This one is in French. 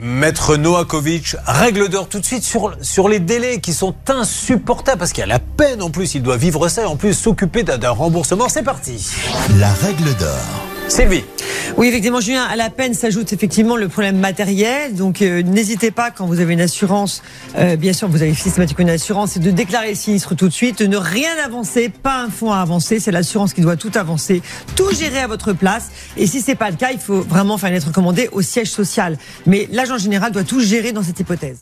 Maître Noakovic, règle d'or tout de suite sur, sur les délais qui sont insupportables parce qu'il y a la peine en plus, il doit vivre ça et en plus s'occuper d'un remboursement. C'est parti. La règle d'or. Sylvie. Oui, effectivement, Julien, à la peine s'ajoute effectivement le problème matériel. Donc, euh, n'hésitez pas, quand vous avez une assurance, euh, bien sûr, vous avez systématiquement une assurance, c'est de déclarer le sinistre tout de suite, de ne rien avancer, pas un fonds à avancer. C'est l'assurance qui doit tout avancer, tout gérer à votre place. Et si c'est pas le cas, il faut vraiment faire une lettre recommandée au siège social. Mais l'agent général doit tout gérer dans cette hypothèse.